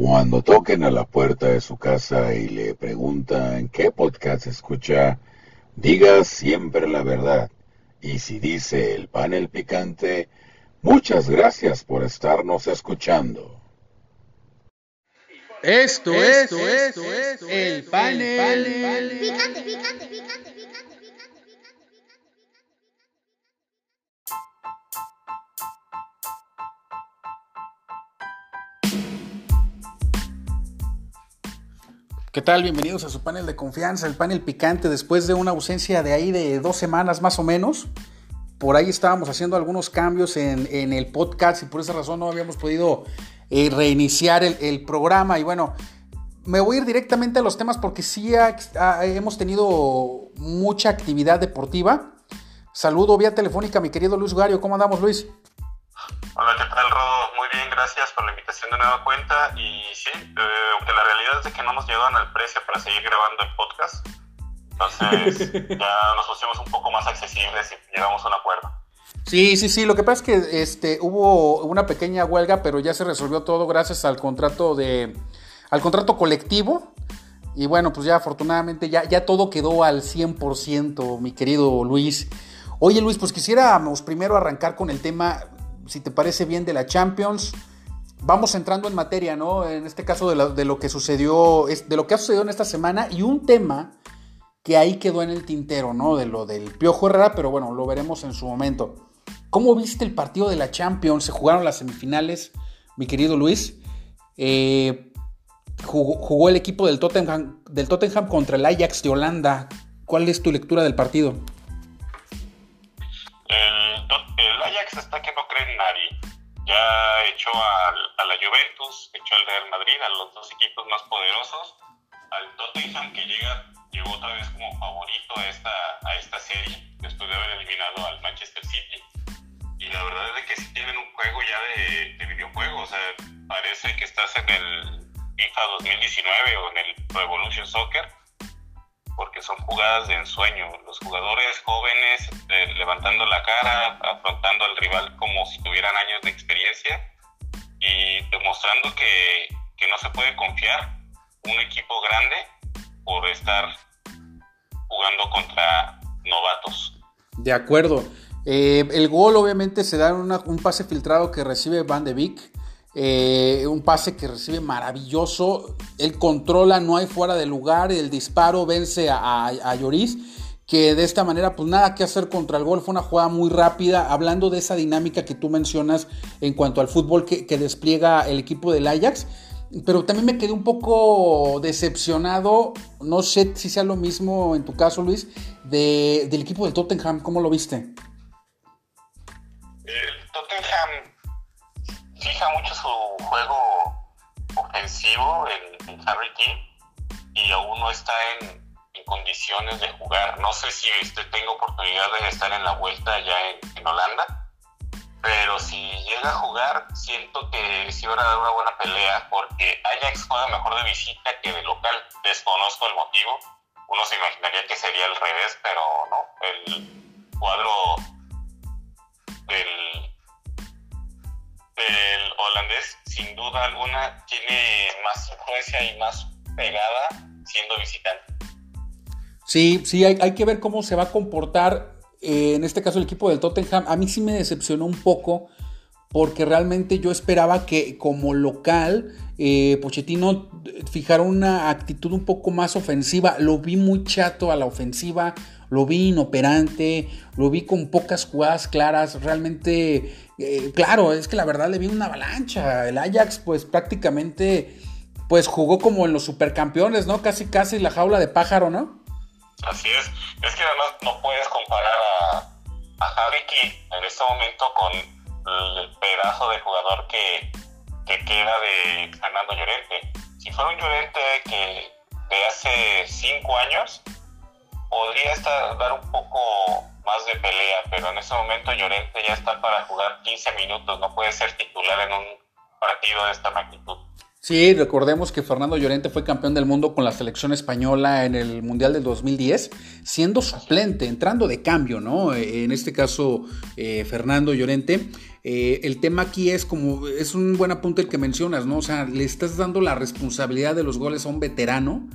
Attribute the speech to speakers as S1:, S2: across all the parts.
S1: Cuando toquen a la puerta de su casa y le preguntan qué podcast escucha, diga siempre la verdad. Y si dice el panel picante, muchas gracias por estarnos escuchando.
S2: Esto, es, esto, es, el panel, picante, picante, picante. ¿Qué tal? Bienvenidos a su panel de confianza, el panel picante, después de una ausencia de ahí de dos semanas más o menos. Por ahí estábamos haciendo algunos cambios en, el podcast y por esa razón no habíamos podido eh, reiniciar el, programa. Y bueno, me voy a ir directamente a los temas porque sí hemos tenido mucha actividad deportiva. Saludo vía telefónica a mi querido Luis Gario. ¿Cómo andamos, Luis?
S3: Hola, ¿qué tal, Rodo? Bien, gracias por la invitación de nueva cuenta. Y sí, eh, aunque la realidad es de que no nos llevan al precio para seguir grabando el podcast, entonces ya nos pusimos un poco más accesibles y llegamos a un acuerdo.
S2: Sí, sí, sí. Lo que pasa es que este, hubo una pequeña huelga, pero ya se resolvió todo gracias al contrato de, al contrato colectivo. Y bueno, pues ya afortunadamente ya, ya todo quedó al 100%, mi querido Luis. Oye Luis, pues quisiéramos primero arrancar con el tema si te parece bien, de la Champions. Vamos entrando en materia, ¿no? En este caso de, lo que sucedió, de lo que ha sucedido en esta semana y un tema que ahí quedó en el tintero, ¿no? De lo del Piojo Herrera, pero bueno, lo veremos en su momento. ¿Cómo viste el partido de la Champions? Se jugaron las semifinales, mi querido Luis. Eh, jugó, el equipo del Tottenham, del Tottenham contra el Ajax de Holanda. ¿Cuál es tu lectura del partido?
S3: Ajax está que no cree en nadie. Ya echó a, a la Juventus, echó al Real Madrid, a los dos equipos más poderosos, al Tottenham que llega, llegó otra vez como favorito a esta, a esta serie, después de haber eliminado al Manchester City. Y la verdad es que sí tienen un juego ya de, de o sea, parece que estás en el FIFA 2019 o en el Pro Evolution Soccer porque son jugadas de ensueño. Los jugadores jóvenes eh, levantando la cara, afrontando al rival como si tuvieran años de experiencia y demostrando que, que no se puede confiar un equipo grande por estar jugando contra novatos.
S2: De acuerdo. Eh, el gol obviamente se da en un pase filtrado que recibe Van de Beek eh, un pase que recibe maravilloso. Él controla, no hay fuera de lugar. El disparo vence a, Lloris. Que de esta manera, pues nada que hacer contra el gol. Fue una jugada muy rápida. Hablando de esa dinámica que tú mencionas en cuanto al fútbol que, despliega el equipo del Ajax. Pero también me quedé un poco decepcionado. No sé si sea lo mismo en tu caso, Luis, del equipo del Tottenham. ¿Cómo lo viste?
S3: Fija mucho su juego ofensivo en, Harry King y aún no está en, condiciones de jugar. No sé si este, tengo oportunidad de estar en la vuelta ya en, Holanda, pero si llega a jugar, siento que sí va a dar una buena pelea porque Ajax juega mejor de visita que de local. Desconozco el motivo. Uno se imaginaría que sería al revés, pero no. El cuadro del el holandés, sin duda alguna, tiene más influencia y más pegada siendo visitante.
S2: Sí, sí, hay, que ver cómo se va a comportar, eh, en este caso el equipo del Tottenham. A mí sí me decepcionó un poco porque realmente yo esperaba que como local eh, Pochettino fijara una actitud un poco más ofensiva. Lo vi muy chato a la ofensiva, lo vi inoperante, lo vi con pocas jugadas claras. Realmente, eh, claro, es que la verdad le vi una avalancha. El Ajax, pues prácticamente, pues jugó como en los supercampeones, ¿no? Casi, casi la jaula de pájaro, ¿no?
S3: Así es. Es que además no puedes comparar a, a Harry en este momento con el pedazo de jugador que, queda de Fernando Llorente. Si fuera un Llorente que de hace cinco años, podría estar, dar un poco más de pelea, pero en ese momento Llorente ya está para jugar 15 minutos, no puede ser titular en un partido de esta magnitud.
S2: Sí, recordemos que Fernando Llorente fue campeón del mundo con la selección española en el Mundial del 2010, siendo suplente, entrando de cambio, ¿no? Eh, en este caso, eh, Fernando Llorente. Eh, el tema aquí es como, es un buen apunte el que mencionas, ¿no? O sea, le estás dando la responsabilidad de los goles a un veterano,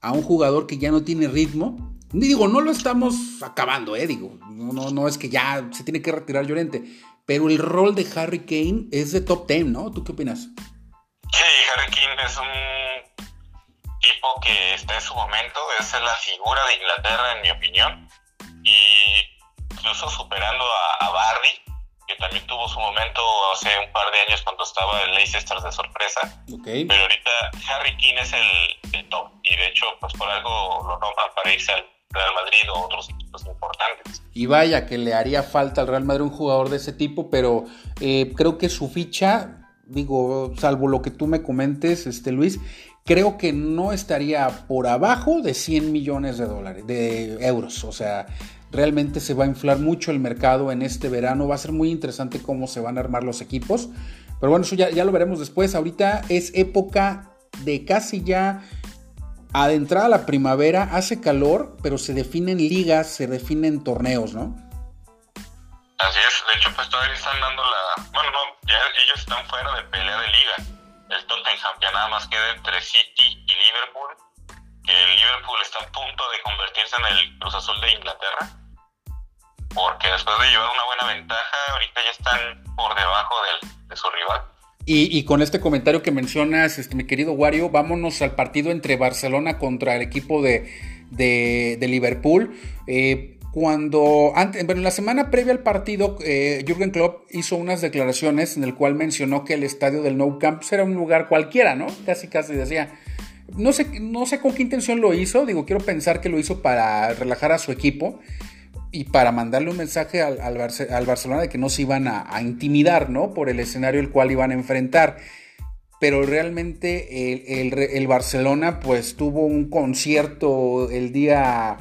S2: a un jugador que ya no tiene ritmo. Digo, no lo estamos acabando, ¿eh? Digo, no, no, no es que ya se tiene que retirar Llorente, pero el rol de Harry Kane es de top 10, ¿no? ¿Tú qué opinas?
S3: Sí, Harry Kane es un tipo que está en su momento, es la figura de Inglaterra en mi opinión, y incluso superando a, Barry, que también tuvo su momento hace un par de años cuando estaba en Leicester de sorpresa. Pero ahorita Harry Kane es el, top y de hecho pues por algo lo nombran para irse al Real Madrid o otros equipos importantes.
S2: Y vaya que le haría falta al Real Madrid un jugador de ese tipo, pero eh, creo que su ficha digo, salvo lo que tú me comentes, este Luis, creo que no estaría por abajo de 100 millones de dólares, de euros. O sea, realmente se va a inflar mucho el mercado en este verano. Va a ser muy interesante cómo se van a armar los equipos. Pero bueno, eso ya, ya lo veremos después. Ahorita es época de casi ya adentrada la primavera. Hace calor, pero se definen ligas, se definen torneos, ¿no?
S3: Así es, de hecho pues todavía están dando la... Bueno, no, ya ellos están fuera de pelea de liga. El Tottenham ya nada más queda entre City y Liverpool, que el Liverpool está a punto de convertirse en el Cruz Azul de Inglaterra, porque después de llevar una buena ventaja, ahorita ya están por debajo de su rival.
S2: Y, con este comentario que mencionas, este, mi querido Wario, vámonos al partido entre Barcelona contra el equipo de, de, de Liverpool. Eh, cuando, bueno, en la semana previa al partido, eh, Jürgen Klopp hizo unas declaraciones en el cual mencionó que el estadio del Nou Camp era un lugar cualquiera, ¿no? Casi, casi decía. No sé, no sé con qué intención lo hizo, digo, quiero pensar que lo hizo para relajar a su equipo y para mandarle un mensaje al, al, Barcelona de que no se iban a, intimidar, ¿no? Por el escenario el cual iban a enfrentar pero realmente el, el, el, Barcelona pues tuvo un concierto el día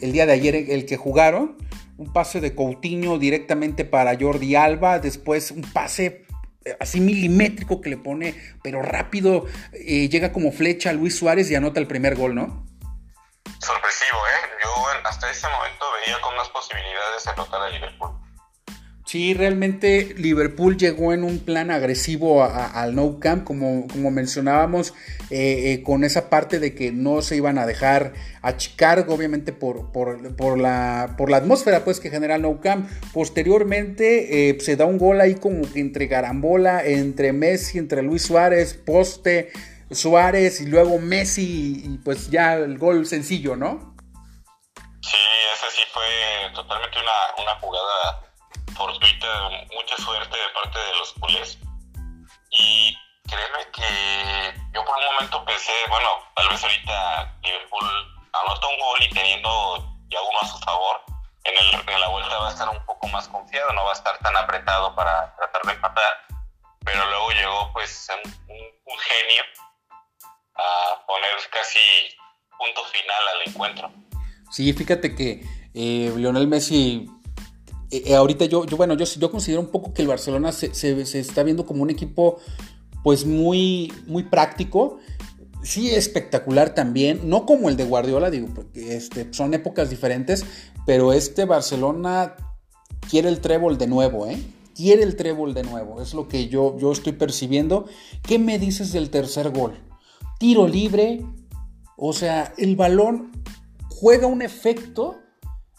S2: el día de ayer el que jugaron. Un pase de Coutinho directamente para Jordi Alba. Después un pase eh, así milimétrico que le pone, pero rápido. Eh, llega como flecha a Luis Suárez y anota el primer gol, ¿no?
S3: Sorpresivo, ¿eh? Yo hasta ese momento veía con más posibilidades de anotar a Liverpool.
S2: Sí, realmente Liverpool llegó en un plan agresivo al No Camp, como, como mencionábamos, eh, eh, con esa parte de que no se iban a dejar achicar, obviamente por, por, la, por la atmósfera pues, que genera el No Camp. Posteriormente eh, se da un gol ahí como que entre Garambola, entre Messi, entre Luis Suárez, poste, Suárez y luego Messi y pues ya el gol sencillo, ¿no?
S3: Sí, ese sí fue totalmente una, jugada fortuita, mucha suerte de parte de los culés. Y créeme que yo por un momento pensé, bueno, tal vez ahorita Liverpool anota un gol y teniendo ya uno a su favor, en, el, en la vuelta va a estar un poco más confiado, no va a estar tan apretado para tratar de empatar. Pero luego llegó pues un genio a poner casi punto final al encuentro.
S2: Sí, fíjate que eh, Lionel Messi eh, eh, ahorita yo, yo, bueno, yo, considero un poco que el Barcelona se, se, está viendo como un equipo pues muy, muy práctico. Sí, espectacular también, no como el de Guardiola, digo, porque este, son épocas diferentes, pero este Barcelona quiere el trébol de nuevo, ¿eh? Quiere el trébol de nuevo, es lo que yo, yo estoy percibiendo. ¿Qué me dices del tercer gol? Tiro libre, o sea, el balón juega un efecto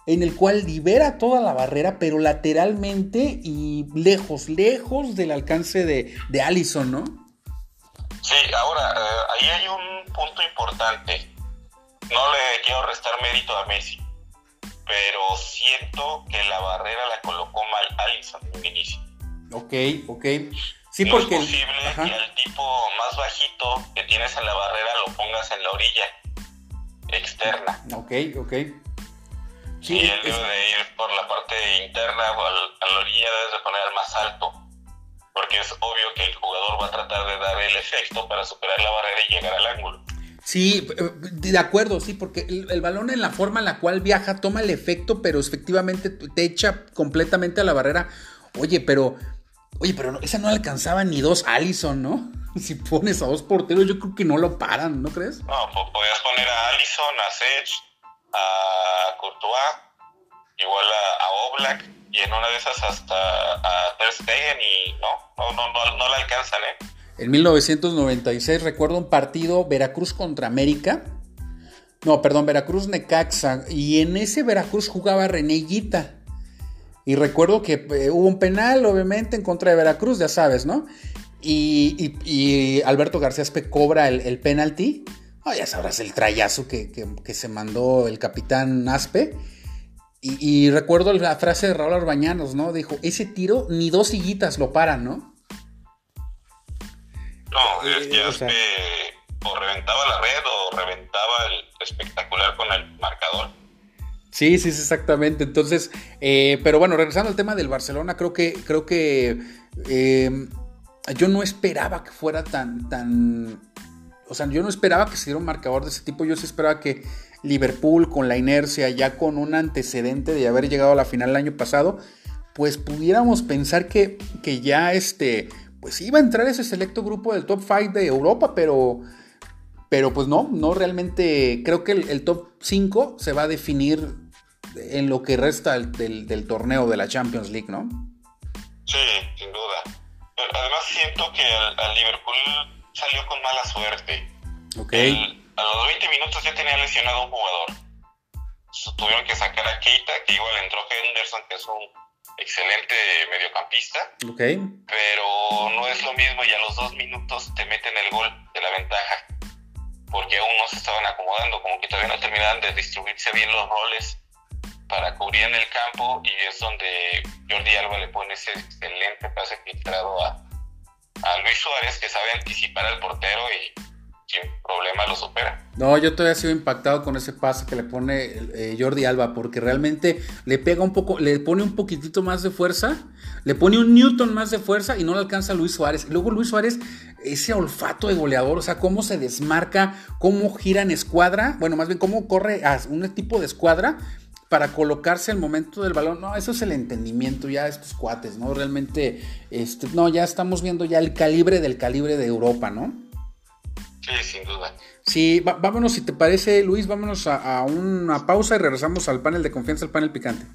S2: en el cual libera toda la barrera, pero lateralmente y lejos, lejos del alcance de, de Allison, ¿no?
S3: Sí, ahora, eh, ahí hay un punto importante. No le quiero restar mérito a Messi, pero siento que la barrera la colocó mal Allison en el inicio.
S2: Ok, ok. Sí,
S3: no
S2: porque...
S3: es posible que al tipo más bajito que tienes en la barrera lo pongas en la orilla externa.
S2: Ok, ok.
S3: Sí, y él debe de ir por la parte interna o a la orilla debes de poner más alto. Porque es obvio que el jugador va a tratar de dar el efecto para superar la barrera y llegar al ángulo.
S2: Sí, eh, de acuerdo, sí, porque el, balón en la forma en la cual viaja toma el efecto, pero efectivamente te echa completamente a la barrera. Oye, pero Oye, pero esa no alcanzaba ni dos Allison, ¿no? Si pones a dos porteros, yo creo que no lo paran, ¿no crees?
S3: No, podías poner a Allison, a Sech, a Courtois, igual a, Oblak, y en una de esas hasta a Ter Stegen, y no, no, no, no, no la alcanzan, ¿eh?
S2: En 1996 recuerdo un partido Veracruz contra América. No, perdón, Veracruz Necaxa. Y en ese Veracruz jugaba René y recuerdo que eh, hubo un penal, obviamente, en contra de Veracruz, ya sabes, ¿no? Y, Alberto García Espe cobra el, penalti. Oh, ya sabrás el trayazo que, se mandó el capitán Aspe. Y, recuerdo la frase de Raúl Arbañanos, ¿no? Dijo, ese tiro ni dos sillitas lo paran, ¿no?
S3: No, es que eh, Aspe o reventaba la red o reventaba el espectacular con el marcador.
S2: Sí, sí, exactamente. Entonces, eh, pero bueno, regresando al tema del Barcelona, creo que, creo que eh, yo no esperaba que fuera tan, tan, o sea, yo no esperaba que se diera un marcador de ese tipo. Yo sí esperaba que Liverpool, con la inercia, ya con un antecedente de haber llegado a la final el año pasado, pues pudiéramos pensar que, que ya este, pues iba a entrar ese selecto grupo del top 5 de Europa, pero pero pues no, no realmente creo que el, top 5 se va a definir en lo que resta del, torneo de la Champions League, ¿no?
S3: Sí, sin duda. además siento que al, Liverpool salió con mala suerte.
S2: Ok.
S3: a los 20 minutos ya tenía lesionado un jugador. tuvieron que sacar a Keita, que igual entró Henderson, que es un excelente mediocampista.
S2: Ok.
S3: Pero no es lo mismo y a los dos minutos te meten el gol de la ventaja porque aún no se estaban acomodando, como que todavía no terminaban de distribuirse bien los roles para cubrir en el campo y es donde Jordi Alba le pone ese excelente pase filtrado a, Luis Suárez que sabe anticipar al portero y sin problema lo supera.
S2: No, yo todavía he sido impactado con ese pase que le pone eh, Jordi Alba, porque realmente le pega un poco, le pone un poquitito más de fuerza, le pone un Newton más de fuerza y no le alcanza Luis Suárez. Luego Luis Suárez, ese olfato de goleador, o sea, cómo se desmarca, cómo gira en escuadra, bueno, más bien cómo corre a un tipo de escuadra para colocarse al momento del balón. No, eso es el entendimiento ya de estos cuates, ¿no? Realmente, este, no, ya estamos viendo ya el calibre del calibre de Europa, ¿no?
S3: Sí, sin duda.
S2: Sí, vámonos, si te parece, Luis, vámonos a, a, una pausa y regresamos al panel de confianza, al panel picante.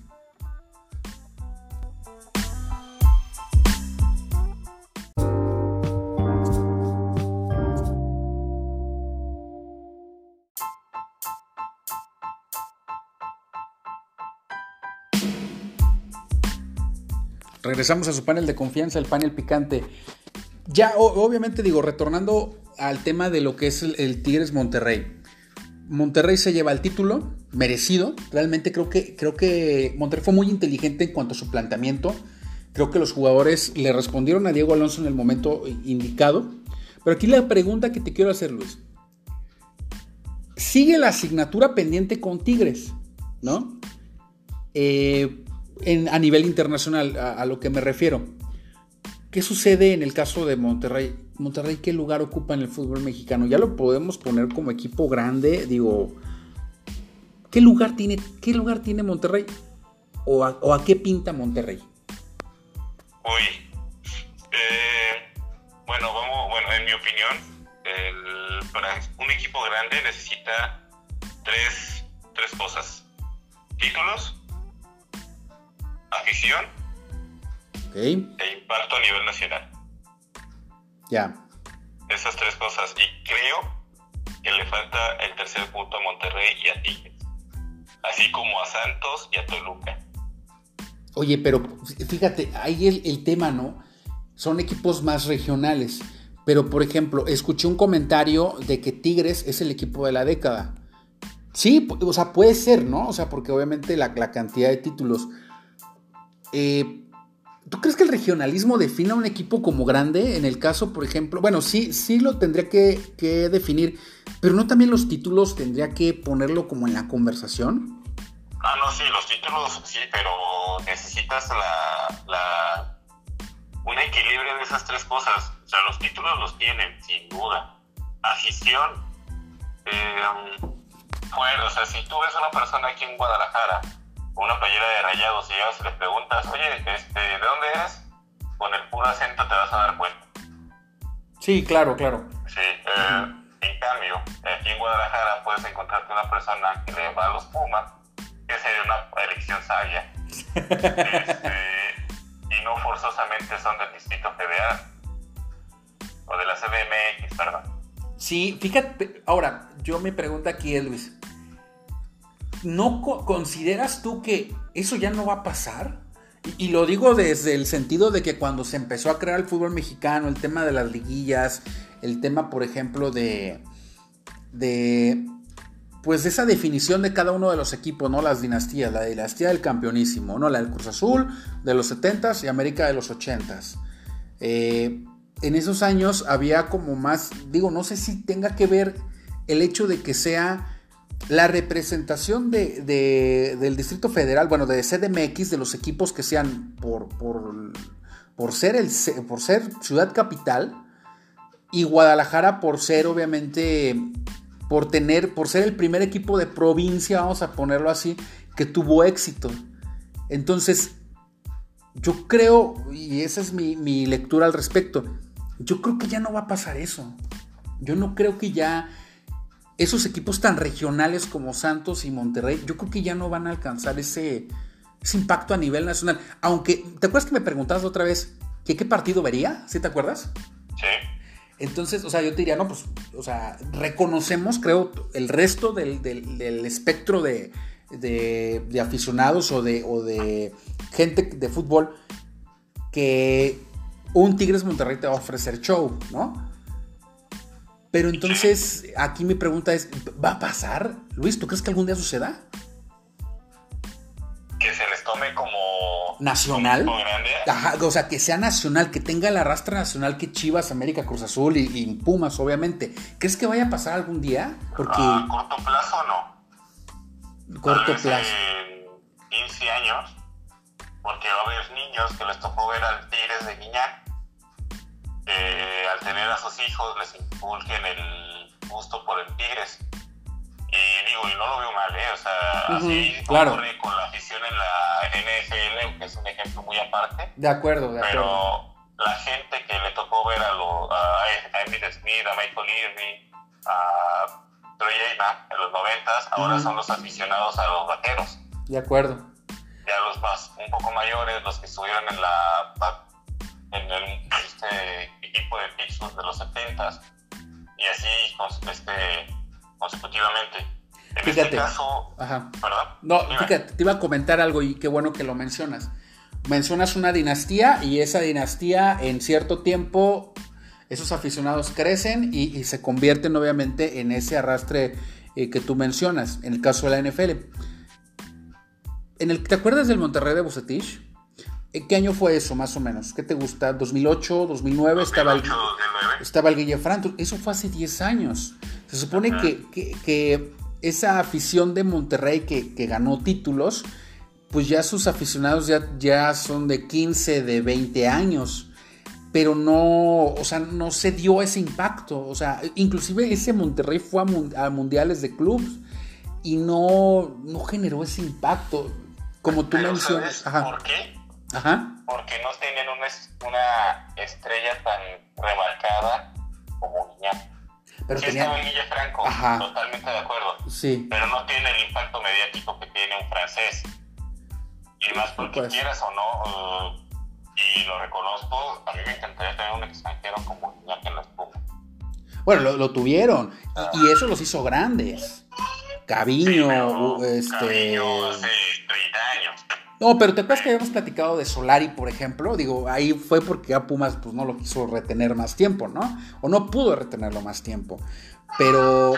S2: Regresamos a su panel de confianza, el panel picante. Ya, obviamente digo, retornando al tema de lo que es el, Tigres Monterrey. Monterrey se lleva el título, merecido. Realmente creo que, creo que Monterrey fue muy inteligente en cuanto a su planteamiento. Creo que los jugadores le respondieron a Diego Alonso en el momento indicado. Pero aquí la pregunta que te quiero hacer, Luis. Sigue la asignatura pendiente con Tigres, ¿no? Eh, a nivel internacional, a lo que me refiero. ¿Qué sucede en el caso de Monterrey? Monterrey, ¿qué lugar ocupa en el fútbol mexicano? Ya lo podemos poner como equipo grande, digo, ¿qué lugar tiene, qué lugar tiene Monterrey? ¿O a, qué pinta Monterrey?
S3: Uy, eh, bueno, vamos, bueno, en mi opinión, para un equipo grande necesita tres, tres cosas: títulos, afición e impacto a nivel nacional.
S2: Ya.
S3: Esas tres cosas. Y creo que le falta el tercer punto a Monterrey y a Tigres. Así como a Santos y a Toluca.
S2: Oye, pero fíjate, ahí el, el tema, ¿no? Son equipos más regionales. Pero, por ejemplo, escuché un comentario de que Tigres es el equipo de la década. Sí, o sea, puede ser, ¿no? O sea, porque obviamente la, la cantidad de títulos. Eh, ¿Tú crees que el regionalismo defina un equipo como grande? En el caso, por ejemplo, bueno, sí, sí lo tendría que, definir, pero no también los títulos tendría que ponerlo como en la conversación.
S3: Ah, no, sí, los títulos sí, pero necesitas la, la un equilibrio de esas tres cosas. O sea, los títulos los tienen, sin duda. Afición, eh, bueno, o sea, si tú ves a una persona aquí en Guadalajara una playera de rayados y llegas y le preguntas, oye, este, ¿de dónde eres? con el puro acento te vas a dar cuenta.
S2: Sí, claro, claro.
S3: Sí, eh, en cambio, aquí en Guadalajara puedes encontrarte una persona que le va a los Pumas, que sería una elección sabia. Este, y no forzosamente son del Distrito Federal o de la CDMX, perdón.
S2: Sí, fíjate, ahora, yo me pregunto aquí, Luis, ¿no consideras tú que eso ya no va a pasar? Y, lo digo desde el sentido de que cuando se empezó a crear el fútbol mexicano, el tema de las liguillas, el tema, por ejemplo, de, de pues esa definición de cada uno de los equipos, ¿no? Las dinastías, la dinastía del campeonísimo, ¿no? La del Cruz Azul de los 70s y América de los 80s. Eh, en esos años había como más, digo, no sé si tenga que ver el hecho de que sea la representación de, del Distrito Federal, bueno, de CDMX, de los equipos que sean por, por, ser, el, por ser ciudad capital, y Guadalajara por ser, obviamente, por tener, por ser el primer equipo de provincia, vamos a ponerlo así, que tuvo éxito. Entonces, yo creo, y esa es mi, mi lectura al respecto, yo creo que ya no va a pasar eso. Yo no creo que ya esos equipos tan regionales como Santos y Monterrey, yo creo que ya no van a alcanzar ese, impacto a nivel nacional. Aunque, ¿te acuerdas que me preguntabas otra vez que qué partido vería? ¿Sí te acuerdas?
S3: Sí.
S2: Entonces, o sea, yo te diría, no, pues, o sea, reconocemos, creo, el resto del, espectro de, de, aficionados o de, o de gente de fútbol que un Tigres Monterrey te va a ofrecer show, ¿no? Pero entonces, aquí mi pregunta es, ¿va a pasar? Luis, ¿tú crees que algún día suceda?
S3: Que se les tome como...
S2: ¿Nacional? Ajá, o sea, que sea nacional, que tenga la rastra nacional que Chivas, América, Cruz Azul y, Pumas, obviamente. ¿Crees que vaya a pasar algún día?
S3: Porque... A corto plazo no.
S2: Corto plazo.
S3: En 15 años, porque va a haber niños que les tocó ver al Tigres de Guiñac al tener a sus hijos les inculquen el gusto por el Tigres. Y digo, y no lo veo mal, ¿eh? O sea, así
S2: claro.
S3: ocurre con la afición en la NFL, que es un ejemplo muy aparte.
S2: De acuerdo, de
S3: pero
S2: acuerdo.
S3: la gente que le tocó ver a, lo, a, Emmitt Smith, a Michael Irving, a Troy Aikman en los noventas, ahora son los aficionados a los vaqueros.
S2: De acuerdo.
S3: Ya los más, un poco mayores, los que estuvieron en la en el este equipo de Pittsburgh de los 70 y así este, consecutivamente. En este fíjate, este caso, ¿verdad?
S2: No, fíjate, te iba a comentar algo y qué bueno que lo mencionas. Mencionas una dinastía y esa dinastía en cierto tiempo esos aficionados crecen y, se convierten obviamente en ese arrastre eh, que tú mencionas, en el caso de la NFL. En el, ¿Te acuerdas del Monterrey de Bucetich? ¿Qué año fue eso, más o menos? ¿Qué te gusta? ¿2008, 2009? estaba, el, estaba el Eso fue hace 10 años. Se supone que, esa afición de Monterrey que, ganó títulos, pues ya sus aficionados ya, ya son de 15, de 20 años. Pero no, o sea, no se dio ese impacto. O sea, inclusive ese Monterrey fue a, mundiales de clubs y no, no generó ese impacto. Como tú mencionas.
S3: ¿Por qué? Porque no tienen una, una estrella tan remarcada como Guiñac. Pero sí tenía... Guille Franco, totalmente de acuerdo.
S2: Sí.
S3: Pero no tiene el impacto mediático que tiene un francés. Y más porque pues. quieras o no, uh, y lo reconozco, a mí me encantaría tener un extranjero como Guiñac en la espuma.
S2: Bueno, lo, tuvieron. Y, eso los hizo grandes. Caviño, este...
S3: Caviño hace 30 años.
S2: No, pero te acuerdas que habíamos platicado de Solari, por ejemplo. Digo, ahí fue porque a Pumas pues, no lo quiso retener más tiempo, ¿no? O no pudo retenerlo más tiempo. Pero,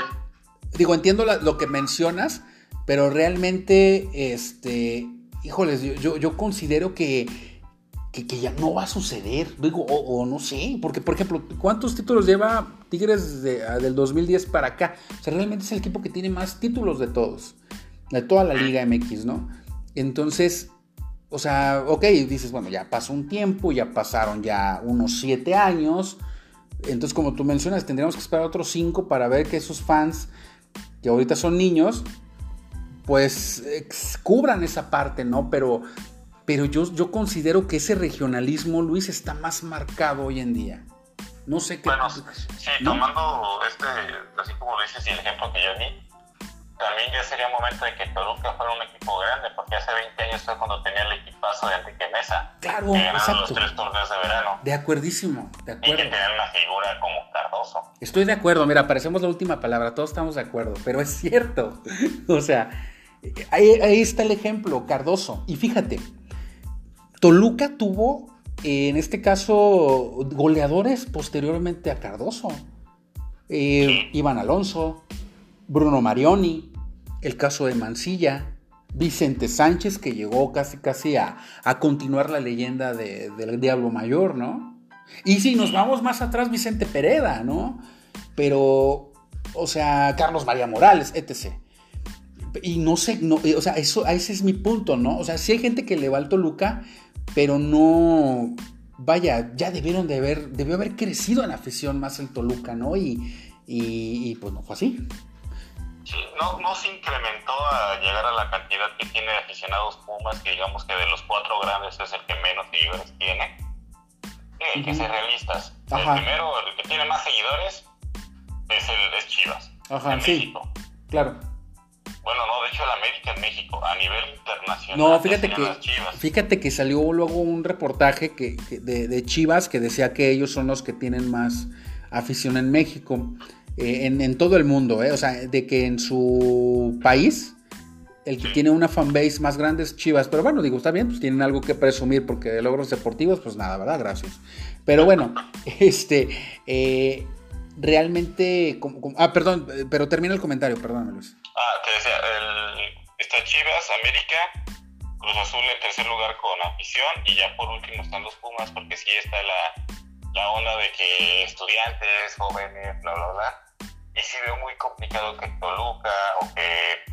S2: digo, entiendo lo que mencionas, pero realmente, este, híjoles, yo, considero que, que, ya no va a suceder. Digo, o, no sé, porque, por ejemplo, ¿cuántos títulos lleva Tigres del 2010 para acá? O sea, realmente es el equipo que tiene más títulos de todos, de toda la Liga MX, ¿no? Entonces, o sea, ok, dices, bueno, ya pasó un tiempo, ya pasaron ya unos siete años. Entonces, como tú mencionas, tendríamos que esperar otros cinco para ver que esos fans, que ahorita son niños, pues cubran esa parte, ¿no? Pero, pero yo, yo considero que ese regionalismo, Luis, está más marcado hoy en día. No sé qué.
S3: Bueno, sí, tomando este, así como lo dices y el ejemplo que yo di, también ya sería momento de que Toluca fuera un equipo grande, porque hace 20 años fue cuando tenía el equipazo de Enrique Mesa.
S2: Claro,
S3: que ganaron los tres torneos de verano.
S2: De acuerdísimo, de acuerdo.
S3: Y que tenían una figura como Cardoso.
S2: Estoy de acuerdo, mira, parecemos la última palabra, todos estamos de acuerdo, pero es cierto. o sea, ahí, ahí está el ejemplo, Cardoso. Y fíjate, Toluca tuvo, en este caso, goleadores posteriormente a Cardoso. Eh, Iván Alonso, Bruno Marioni, el caso de Mancilla, Vicente Sánchez, que llegó casi casi a, continuar la leyenda del Diablo Mayor, ¿no? Y si nos vamos más atrás, Vicente Pereda, ¿no? Pero, o sea, Carlos María Morales, etc. Y no sé, no, eh, o sea, eso, ese es mi punto, ¿no? O sea, sí hay gente que le va al Toluca, pero no, vaya, ya debieron de haber, debió haber crecido en afición más el Toluca, ¿no? Y, y pues no fue así
S3: no, no se incrementó a llegar a la cantidad que tiene aficionados Pumas, que digamos que de los cuatro grandes es el que menos seguidores tiene. Que ser realistas. El primero, el que tiene más seguidores, es, el, es Chivas.
S2: Ajá, en sí. México. Claro.
S3: Bueno, no, de hecho el América en México, a nivel internacional.
S2: No, fíjate que, fíjate que salió luego un reportaje que, de, de Chivas que decía que ellos son los que tienen más afición en México. Eh, en, todo el mundo, ¿eh? o sea, de que en su país el que tiene una fanbase más grande es Chivas, pero bueno, digo, está bien, pues tienen algo que presumir porque de logros deportivos, pues nada, ¿verdad? Gracias. Pero bueno, este, eh, realmente, ah, perdón, pero termina el comentario, perdón, Luis.
S3: Ah, te decía, está Chivas, América, Cruz Azul en tercer lugar con afición y ya por último están los Pumas porque sí está la, la onda de que estudiantes, jóvenes, bla, bla, bla y sí veo muy complicado que Toluca o que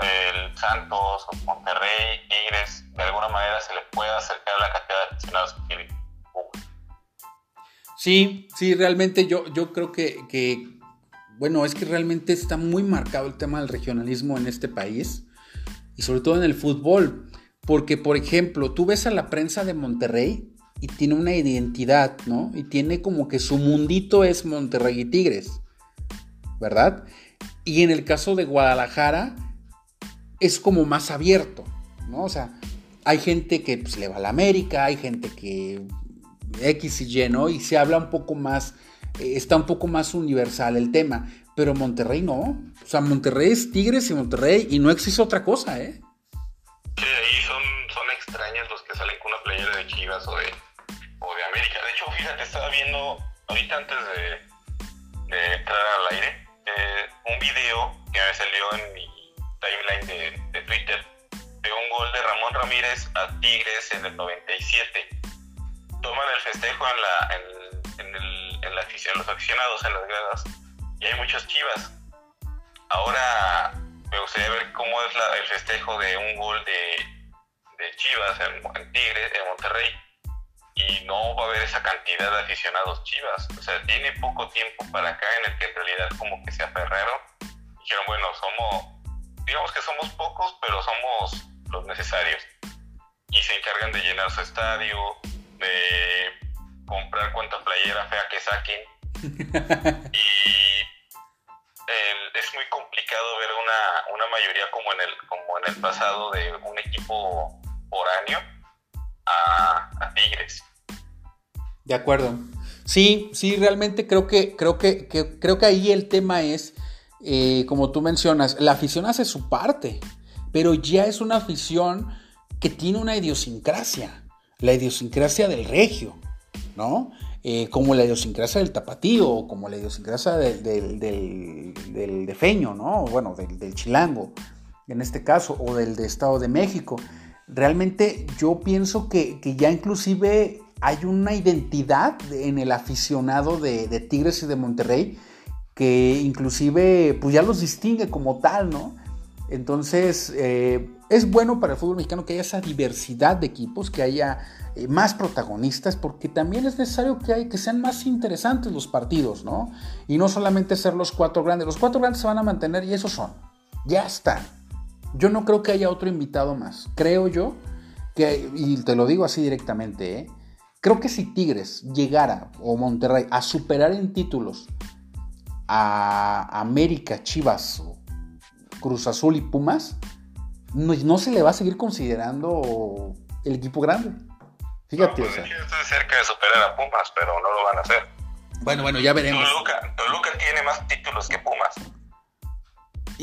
S3: el Santos o Monterrey, Tigres, de alguna manera se le pueda acercar a la cantidad de aficionados que tiene
S2: Sí, sí, realmente yo, yo creo que, que, bueno, es que realmente está muy marcado el tema del regionalismo en este país y sobre todo en el fútbol, porque por ejemplo, tú ves a la prensa de Monterrey y tiene una identidad, ¿no? Y tiene como que su mundito es Monterrey y Tigres. ¿Verdad? Y en el caso de Guadalajara es como más abierto, ¿no? O sea, hay gente que pues, le va a la América, hay gente que X y Y, ¿no? Y se habla un poco más, eh, está un poco más universal el tema, pero Monterrey no. O sea, Monterrey es Tigres y Monterrey y no existe otra cosa, ¿eh?
S3: Sí, ahí son, son extraños los que salen con una playera de Chivas o de, o de América. De hecho, fíjate, estaba viendo ahorita antes de, de entrar al aire, eh, un video que me salió en mi timeline de, Twitter de un gol de Ramón Ramírez a Tigres en el 97. Toman el festejo en la, en, el, en la afición, los aficionados en las gradas y hay muchos chivas. Ahora me gustaría ver cómo es la, el festejo de un gol de, Chivas en, en Tigres, en Monterrey y no va a haber esa cantidad de aficionados chivas. O sea, tiene poco tiempo para acá en el que en realidad como que se aferraron. Dijeron, bueno, somos, digamos que somos pocos, pero somos los necesarios. Y se encargan de llenar su estadio, de comprar cuanta playera fea que saquen. y es muy complicado ver una, una mayoría como en, el, como en el pasado de un equipo por año a, Tigres.
S2: De acuerdo. Sí, sí, realmente creo que, creo que, creo que ahí el tema es, eh, como tú mencionas, la afición hace su parte, pero ya es una afición que tiene una idiosincrasia, la idiosincrasia del regio, ¿no? Eh, como la idiosincrasia del tapatío, como la idiosincrasia del, del, defeño, ¿no? Bueno, del, del chilango, en este caso, o del de Estado de México realmente yo pienso que, ya inclusive hay una identidad en el aficionado de, Tigres y de Monterrey que inclusive pues ya los distingue como tal, ¿no? Entonces eh, es bueno para el fútbol mexicano que haya esa diversidad de equipos, que haya eh, más protagonistas, porque también es necesario que, hay, que sean más interesantes los partidos, ¿no? Y no solamente ser los cuatro grandes, los cuatro grandes se van a mantener y esos son, ya están. Yo no creo que haya otro invitado más. Creo yo que, y te lo digo así directamente, ¿eh? creo que si Tigres llegara, o Monterrey, a superar en títulos a América, Chivas, Cruz Azul y Pumas, no, se le va a seguir considerando el equipo grande. Fíjate,
S3: pues, cerca de superar a Pumas, pero no lo van a hacer.
S2: Bueno, bueno, ya veremos.
S3: Toluca, tiene más títulos que Pumas.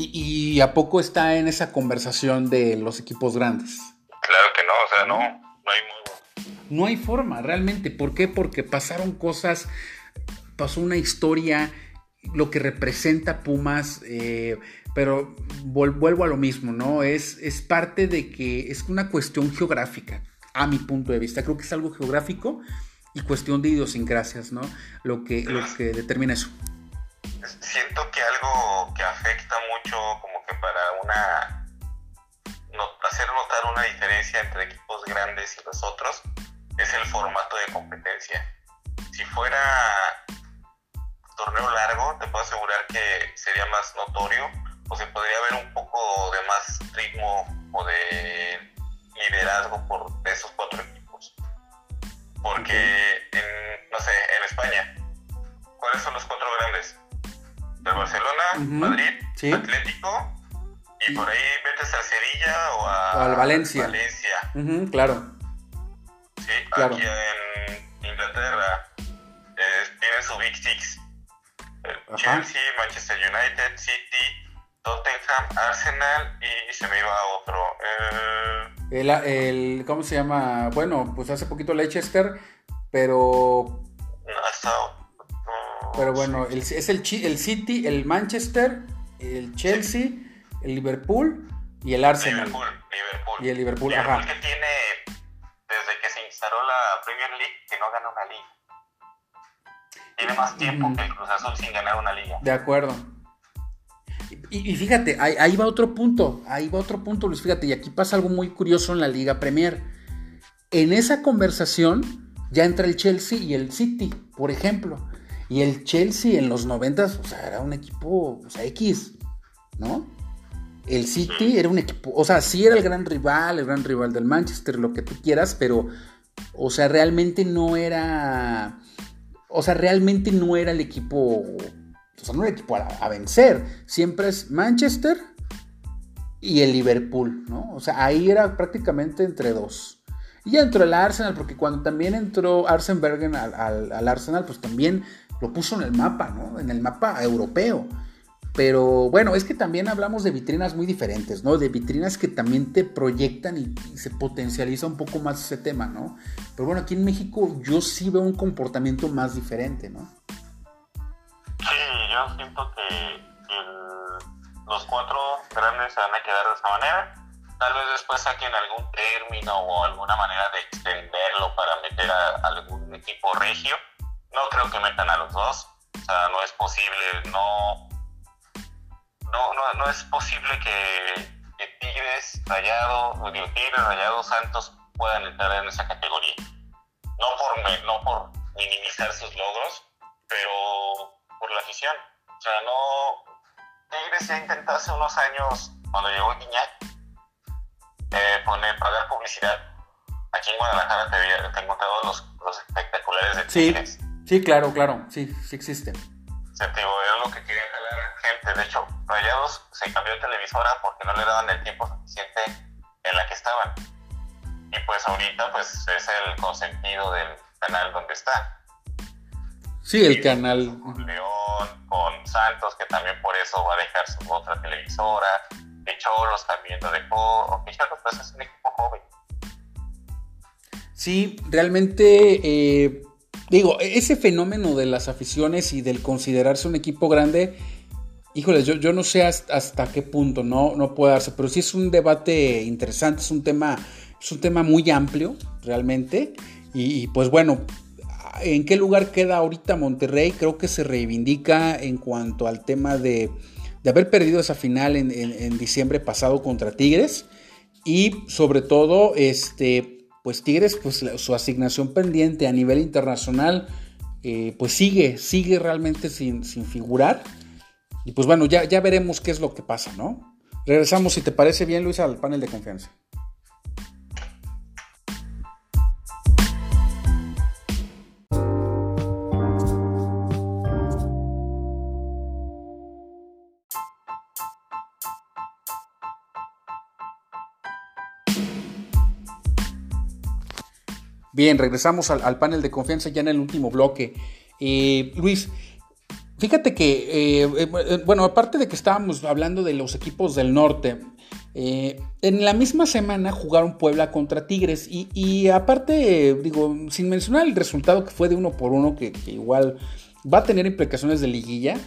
S2: ¿Y, a poco está en esa conversación de los equipos grandes?
S3: Claro que no, o sea, no, no hay modo.
S2: No hay forma, realmente. ¿Por qué? Porque pasaron cosas, pasó una historia, lo que representa Pumas, eh, pero vuelvo a lo mismo, ¿no? Es, es parte de que es una cuestión geográfica, a mi punto de vista. Creo que es algo geográfico y cuestión de idiosincrasias, ¿no? Lo que, lo que determina eso.
S3: Siento que algo que afecta mucho como que para una hacer notar una diferencia entre equipos grandes y los otros es el formato de competencia. Si fuera torneo largo, te puedo asegurar que sería más notorio o se podría ver un poco de más ritmo o de liderazgo por esos cuatro equipos. Porque, en, no sé, en España, ¿cuáles son los cuatro grandes? El Barcelona, Madrid, Atlético, y, por ahí metes al Sevilla o, a,
S2: al Valencia.
S3: Valencia.
S2: claro.
S3: Sí, aquí en Inglaterra eh, tienen su Big Six. Chelsea, Manchester United, City, Tottenham, Arsenal y se me iba a otro.
S2: Eh, el, ¿Cómo se llama? Bueno, pues hace poquito Leicester, pero...
S3: ha estado...
S2: pero bueno, es el, el City, el Manchester, el Chelsea, el Liverpool y el Arsenal.
S3: Liverpool, Liverpool.
S2: Y el Liverpool,
S3: Liverpool que tiene, desde que se instaló la Premier League, que no gana una liga. Tiene más tiempo que el Cruz Azul sin ganar una liga.
S2: De acuerdo. Y, fíjate, ahí, va otro punto, ahí va otro punto, Luis, fíjate, y aquí pasa algo muy curioso en la Liga Premier. En esa conversación ya entra el Chelsea y el City, por ejemplo. Y el Chelsea en los 90, o sea, era un equipo, o sea, X, ¿no? El City era un equipo, o sea, sí era el gran rival, el gran rival del Manchester, lo que tú quieras, pero, o sea, realmente no era, o sea, realmente no era el equipo o sea, no un equipo a, vencer. Siempre es Manchester y el Liverpool, ¿no? O sea, ahí era prácticamente entre dos. Y ya entró el Arsenal, porque cuando también entró Arsenbergen al, al, Arsenal, pues también lo puso en el mapa, ¿no? En el mapa europeo. Pero bueno, es que también hablamos de vitrinas muy diferentes, ¿no? De vitrinas que también te proyectan y, se potencializa un poco más ese tema, ¿no? Pero bueno, aquí en México yo sí veo un comportamiento más diferente, ¿no?
S3: Sí, yo siento que los cuatro grandes se van a quedar de esa manera. Tal vez después saquen algún término o alguna manera de extenderlo para meter a, algún equipo regio. No creo que metan a los dos. O sea, no es posible, no, no, no, no es posible que, Tigres, Rayado, digo, Tigres, Rayado, Santos puedan entrar en esa categoría. No por, no por minimizar sus logros, pero por la afición. O sea, no. Tigres ya intentó hace unos años, cuando llegó Guiñac, eh, poner, pagar publicidad. Aquí en Guadalajara te, te encontrado los, los espectaculares de Tigres.
S2: Sí, sí, claro, claro, sí, sí existen.
S3: Se te era lo que querían jalar gente. De hecho, Rayados se cambió de televisora porque no le daban el tiempo suficiente en la que estaban. Y pues ahorita pues es el consentido del canal donde está.
S2: Sí, el canal.
S3: Con León, con Santos, que también por eso va a dejar su otra televisora. De Cholos también lo dejó. Aunque Cholos pues es un equipo joven.
S2: Sí, realmente, eh, digo, ese fenómeno de las aficiones y del considerarse un equipo grande, híjoles, yo, no sé hasta, qué punto no, no puede darse, pero sí es un debate interesante, es un tema, es un tema muy amplio, realmente. y pues bueno, ¿En qué lugar queda ahorita Monterrey? Creo que se reivindica en cuanto al tema de, haber perdido esa final en, diciembre pasado contra Tigres. Y sobre todo, este, pues Tigres, pues su asignación pendiente a nivel internacional, eh, pues sigue, sigue realmente sin, figurar. Y pues bueno, ya, ya veremos qué es lo que pasa, ¿no? Regresamos, si te parece bien, Luis, al panel de confianza. Bien, regresamos al, panel de confianza ya en el último bloque. Eh, Luis, fíjate que, eh, eh, bueno, aparte de que estábamos hablando de los equipos del norte, en la misma semana jugaron Puebla contra Tigres y, aparte, digo, sin mencionar el resultado que fue de uno por uno, que, igual va a tener implicaciones de liguilla,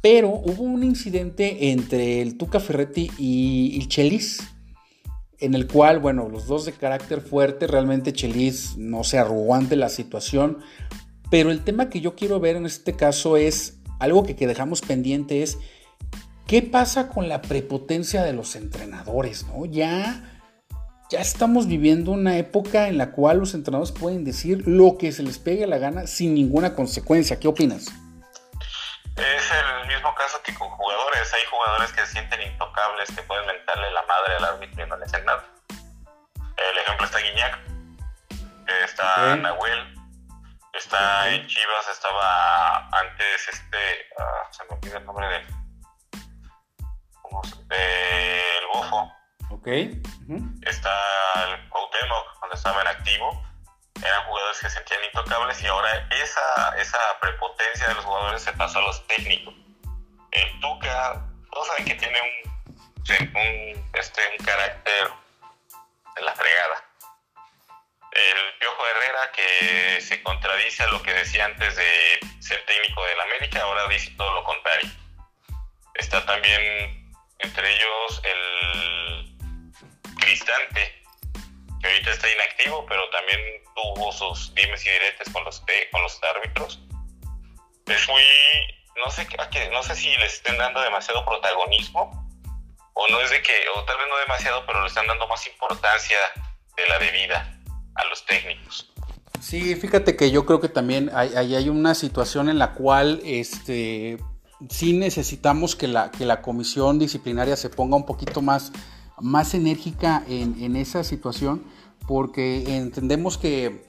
S2: pero hubo un incidente entre el Tuca Ferretti y, y Chelis en el cual, bueno, los dos de carácter fuerte, realmente Chelis no se arrugó ante la situación, pero el tema que yo quiero ver en este caso es algo que, dejamos pendiente es qué pasa con la prepotencia de los entrenadores, ¿no? Ya, ya estamos viviendo una época en la cual los entrenadores pueden decir lo que se les pegue la gana sin ninguna consecuencia. ¿Qué opinas?
S3: Es el mismo caso que con jugadores. Hay jugadores que se sienten intocables, que pueden mentarle la madre al árbitro y no le hacen nada. El ejemplo está Guiñac, está Nahuel, está en Chivas, estaba antes este, ah, se me olvida el nombre de, ¿cómo se, de el Bofo.
S2: Ok.
S3: Está el Cuauhtémoc, cuando estaba en activo eran jugadores que se sentían intocables y ahora esa, esa prepotencia de los jugadores se pasó a los técnicos. El Tuca, todos saben que tiene un, este, un carácter de la fregada. El Piojo Herrera, que se contradice a lo que decía antes de ser técnico del América, ahora dice todo lo contrario. Está también entre ellos el Cristante, que ahorita está inactivo, pero también tuvo sus dimes y diretes con los, con los árbitros. Es muy, no sé, no sé si les estén dando demasiado protagonismo o no es de que, o tal vez no demasiado, pero le están dando más importancia de la debida a los técnicos.
S2: Sí, fíjate que yo creo que también hay, hay, una situación en la cual este, sí necesitamos que la, que la comisión disciplinaria se ponga un poquito más más enérgica en, esa situación porque entendemos que,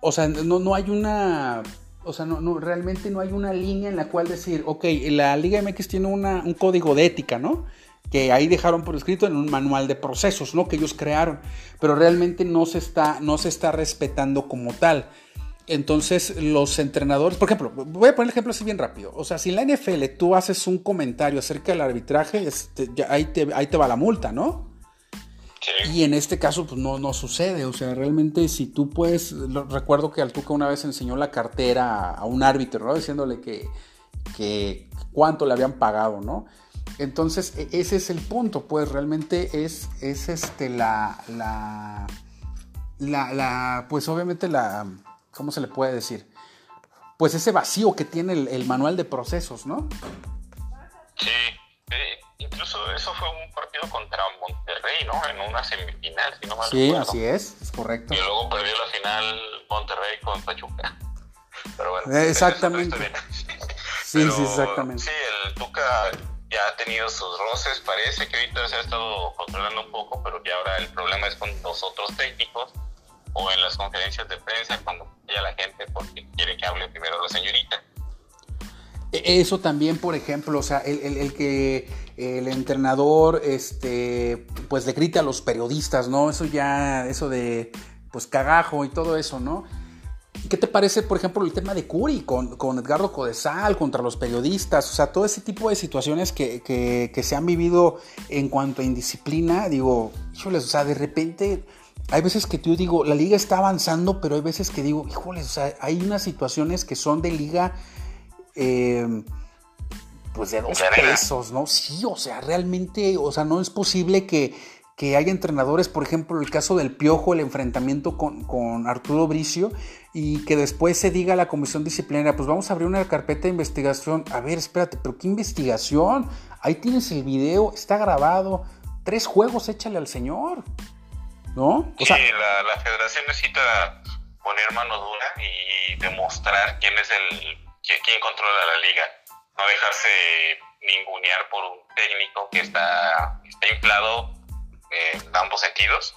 S2: o sea, no, no hay una, o sea, no, realmente no hay una línea en la cual decir, ok, la Liga MX tiene una, un código de ética, ¿no? que ahí dejaron por escrito en un manual de procesos, ¿no? Que ellos crearon, pero realmente no se está, no se está respetando como tal. Entonces, los entrenadores, por ejemplo, voy a poner el ejemplo así bien rápido. O sea, si en la NFL tú haces un comentario acerca del arbitraje, este, ahí, te, ahí te va la multa, ¿no? Y en este caso, pues no, no sucede. O sea, realmente, si tú puedes. recuerdo que Altuca una vez enseñó la cartera a, un árbitro, ¿no? Diciéndole que, que cuánto le habían pagado, ¿no? Entonces, e, ese es el punto, pues realmente es, es este, la, la, la, la pues obviamente la ¿cómo se le puede decir? Pues ese vacío que tiene el, manual de procesos, ¿no?
S3: Sí, incluso eso fue un partido contra Monterrey, ¿no? En una semifinal, si no mal
S2: Sí, así es, es correcto.
S3: Y luego perdió la final Monterrey con Pachuca. Pero bueno,
S2: eh, exactamente. sí, sí, exactamente.
S3: Sí, el Tuca ya ha tenido sus roces, parece que ahorita se ha estado controlando un poco, pero ya ahora el problema es con los otros técnicos o en las conferencias de prensa cuando a la gente porque quiere que hable primero la señorita.
S2: E, eso también, por ejemplo, o sea, el, que el entrenador, este, pues le grite a los periodistas, ¿no? Eso ya, eso de, pues cagajo y todo eso, ¿no? ¿Qué te parece, por ejemplo, el tema de Curi con, con Edgardo Codesal contra los periodistas? O sea, todo ese tipo de situaciones que, que, que se han vivido en cuanto a indisciplina, digo, híjoles, o sea, de repente hay veces que yo digo, la liga está avanzando, pero hay veces que digo, híjole, o sea, hay unas situaciones que son de liga, em, pues de dos pesos, ¿no? Sí, o sea, realmente, o sea, no es posible que, que haya entrenadores, por ejemplo, el caso del Piojo, el enfrentamiento con, con, Arturo Bricio, y que después se diga a la comisión disciplinaria, pues vamos a abrir una carpeta de investigación. A ver, espérate, pero ¿qué investigación? Ahí tienes el video, está grabado, tres juegos, échale al señor. ¿No?
S3: sí, la, federación necesita poner mano dura y demostrar quién es el quién controla la liga, no dejarse ningunear por un técnico que está, está inflado en ambos sentidos.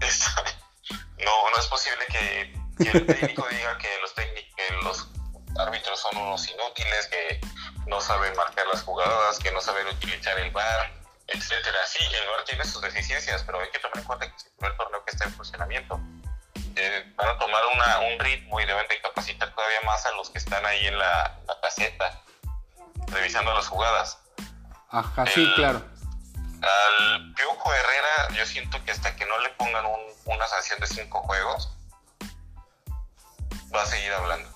S3: no, no es posible que, el técnico diga que los, que los árbitros son unos inútiles, que no saben marcar las jugadas, que no saben utilizar el bar etcétera. Sí, el VAR tiene sus deficiencias, pero hay que tomar en cuenta que es el primer torneo que está en funcionamiento. eh, van a tomar un ritmo y deben de capacitar todavía más a los que están ahí en la, caseta, revisando las jugadas.
S2: Ajá, sí, claro.
S3: Al Piojo Herrera, yo siento que hasta que no le pongan una sanción de cinco juegos, va a seguir hablando.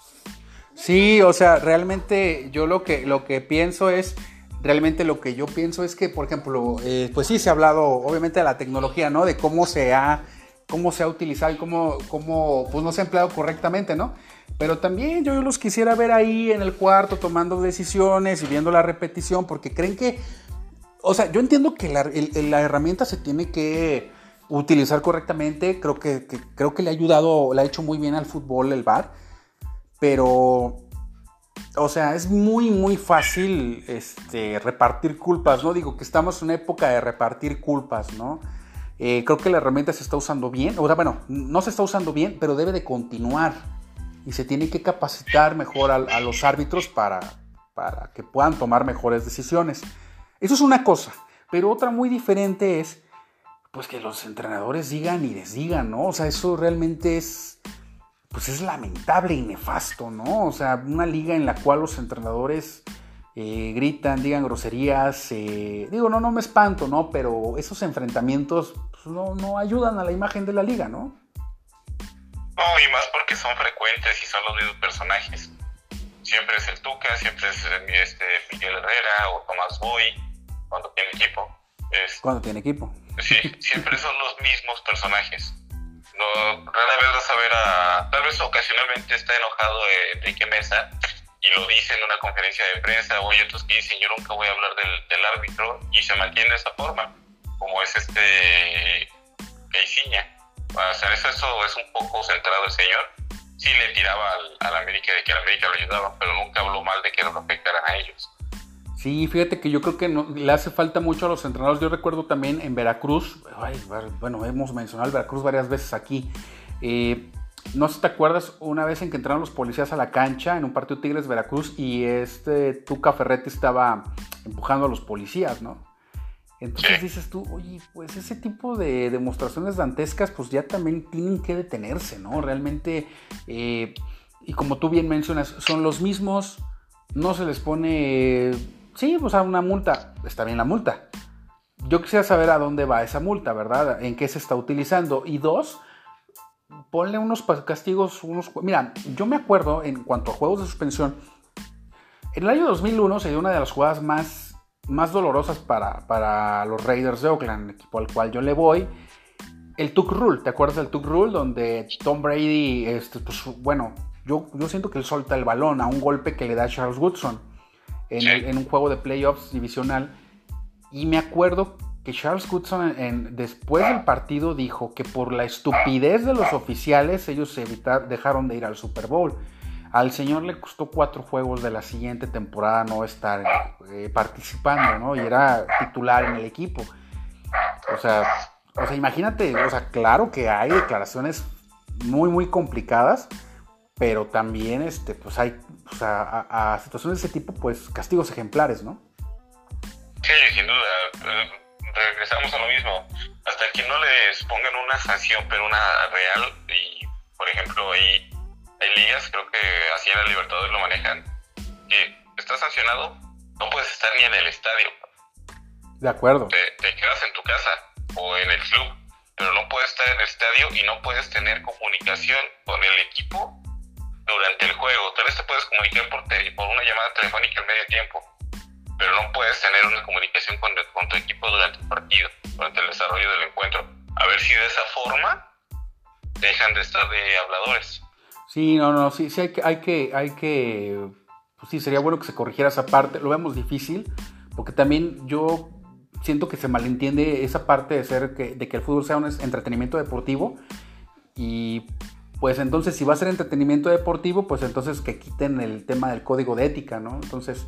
S2: Sí, o sea, realmente yo lo que, lo que pienso es, realmente lo que yo pienso es que, por ejemplo, eh, pues sí se ha hablado obviamente de la tecnología, ¿no? De cómo se ha, cómo se ha utilizado y cómo, cómo pues no se ha empleado correctamente, ¿no? Pero también yo los quisiera ver ahí en el cuarto tomando decisiones y viendo la repetición, porque creen que, o sea, yo entiendo que la, herramienta se tiene que utilizar correctamente, creo que, que, creo que le ha ayudado, le ha hecho muy bien al fútbol el VAR, pero, o sea, es muy, muy fácil este, repartir culpas, ¿no? Digo que estamos en una época de repartir culpas, ¿no? Eh, creo que la herramienta se está usando bien, o sea, bueno, no se está usando bien, pero debe de continuar y se tiene que capacitar mejor a, los árbitros para, para que puedan tomar mejores decisiones. Eso es una cosa, pero otra muy diferente es pues que los entrenadores digan y desdigan, ¿no? O sea, eso realmente es, pues es lamentable y nefasto, ¿no? O sea, una liga en la cual los entrenadores eh, gritan, digan groserías, eh, digo, no, no me espanto, ¿no? Pero esos enfrentamientos pues, no, no ayudan a la imagen de la liga, ¿no?
S3: No, y más porque son frecuentes y son los mismos personajes. Siempre es el Tuca, siempre es este, Miguel Herrera o Tomás Boy, cuando tiene equipo.
S2: Cuando tiene equipo.
S3: Sí, siempre son los mismos personajes. No, rara vez vas a ver a. Tal vez ocasionalmente está enojado Enrique Mesa y lo dice en una conferencia de prensa, o hay otros que dicen: Yo nunca voy a hablar del, árbitro, y se mantiene de esa forma, como es este. Caiciña. O sea, eso, eso es un poco centrado el señor. Sí le tiraba al, al América de que el América lo ayudaba, pero nunca habló mal de que lo afectaran a ellos.
S2: Sí, fíjate que yo creo que le hace falta mucho a los entrenadores. Yo recuerdo también en Veracruz, bueno, hemos mencionado el Veracruz varias veces aquí. Eh, no sé si te acuerdas una vez en que entraron los policías a la cancha en un partido Tigres Veracruz y este Tuca Ferretti estaba empujando a los policías, ¿no? Entonces dices tú, oye, pues ese tipo de demostraciones dantescas pues ya también tienen que detenerse, ¿no? Realmente, eh, y como tú bien mencionas, son los mismos, no se les pone Sí, pues a una multa. Está bien la multa. Yo quisiera saber a dónde va esa multa, ¿verdad? ¿En qué se está utilizando? Y dos, ponle unos castigos, unos... Mira, yo me acuerdo en cuanto a juegos de suspensión, en el año 2001 se dio una de las jugadas más, más dolorosas para, para los Raiders de Oakland, equipo al cual yo le voy. El Tuck Rule, ¿te acuerdas del Tuck Rule? Donde Tom Brady, este, pues, bueno, yo, yo siento que él solta el balón a un golpe que le da Charles Woodson en, un juego de playoffs divisional. Y me acuerdo que Charles Goodson en, después del partido dijo que por la estupidez de los oficiales ellos evitar, dejaron de ir al Super Bowl. Al señor le costó cuatro juegos de la siguiente temporada no estar eh, participando, ¿no? Y era titular en el equipo. O sea, o sea, imagínate, o sea, claro que hay declaraciones muy, muy complicadas, pero también, este, pues hay a, situaciones de ese tipo, pues castigos ejemplares, ¿no?
S3: Sí, sin duda. Eh, regresamos a lo mismo. Hasta que no les pongan una sanción, pero una real, y por ejemplo, hay, hay ligas, creo que así en el Libertadores lo manejan, que estás sancionado, no puedes estar ni en el estadio.
S2: De acuerdo.
S3: Te, te quedas en tu casa o en el club, pero no puedes estar en el estadio y no puedes tener comunicación con el equipo durante el juego. Tal vez te puedes comunicar por, por una llamada telefónica al medio tiempo, pero no puedes tener una comunicación con, con, tu equipo durante el partido, durante el desarrollo del encuentro. A ver si de esa forma dejan de estar de habladores.
S2: Sí, no, no, sí, sí hay que, hay que, hay que, pues sí, sería bueno que se corrigiera esa parte. Lo vemos difícil, porque también yo siento que se malentiende esa parte de ser que, de que el fútbol sea un entretenimiento deportivo y pues entonces si va a ser entretenimiento deportivo, pues entonces que quiten el tema del código de ética, ¿no? Entonces,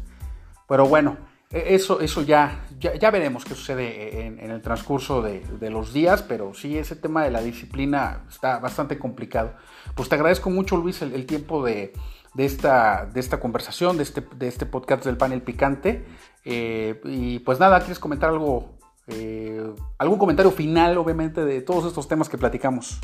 S2: pero bueno, e, eso, eso ya, ya, veremos qué sucede en, el transcurso de, los días, pero sí, ese tema de la disciplina está bastante complicado. Pues te agradezco mucho, Luis, el, tiempo de, esta, de esta conversación, de este, de este podcast del panel picante. Eh, y pues nada, ¿quieres comentar algo? Eh, algún comentario final, obviamente, de todos estos temas que platicamos.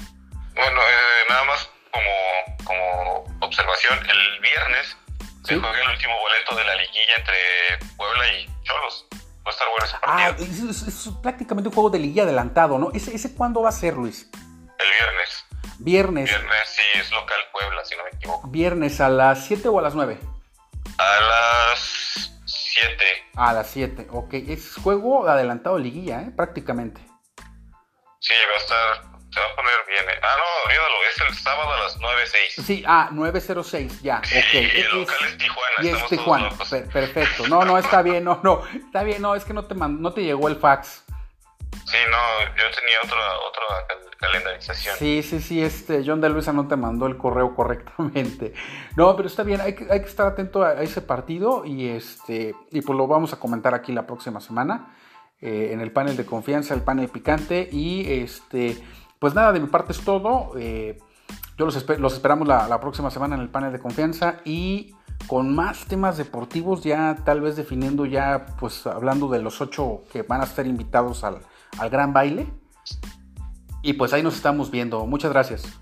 S3: Bueno, eh, nada más como, como observación, el viernes se juega el último boleto de la liguilla entre Puebla y Cholos. Va a estar bueno ese partido.
S2: Ah, es, es, prácticamente un juego de liguilla adelantado, ¿no? ¿Ese, ¿Ese cuándo va a ser, Luis?
S3: El viernes.
S2: Viernes.
S3: Viernes, sí, es local Puebla, si no me equivoco.
S2: ¿Viernes a las 7 o a las 9?
S3: A las 7.
S2: A las 7, ok. Es juego adelantado de liguilla, ¿eh? Prácticamente.
S3: Sí, va a estar se va a poner bien. Eh. Ah, no, olvídalo, es el sábado a las 9.06.
S2: Sí, ah, 9.06, ya,
S3: sí, el local es, Tijuana.
S2: Y es Tijuana, perfecto. No, no, está bien, no, no, está bien, no, es que no te, no te llegó el fax.
S3: Sí, no, yo tenía otra, otra calendarización.
S2: Sí, sí, sí, este, John de Luisa no te mandó el correo correctamente. No, pero está bien, hay que, hay que estar atento a, ese partido y este, y pues lo vamos a comentar aquí la próxima semana. Eh, en el panel de confianza, el panel picante y este pues nada, de mi parte es todo. Eh, yo los, esperamos la, próxima semana en el panel de confianza y con más temas deportivos, ya tal vez definiendo ya, pues hablando de los ocho que van a estar invitados al, al gran baile. Y pues ahí nos estamos viendo. Muchas gracias.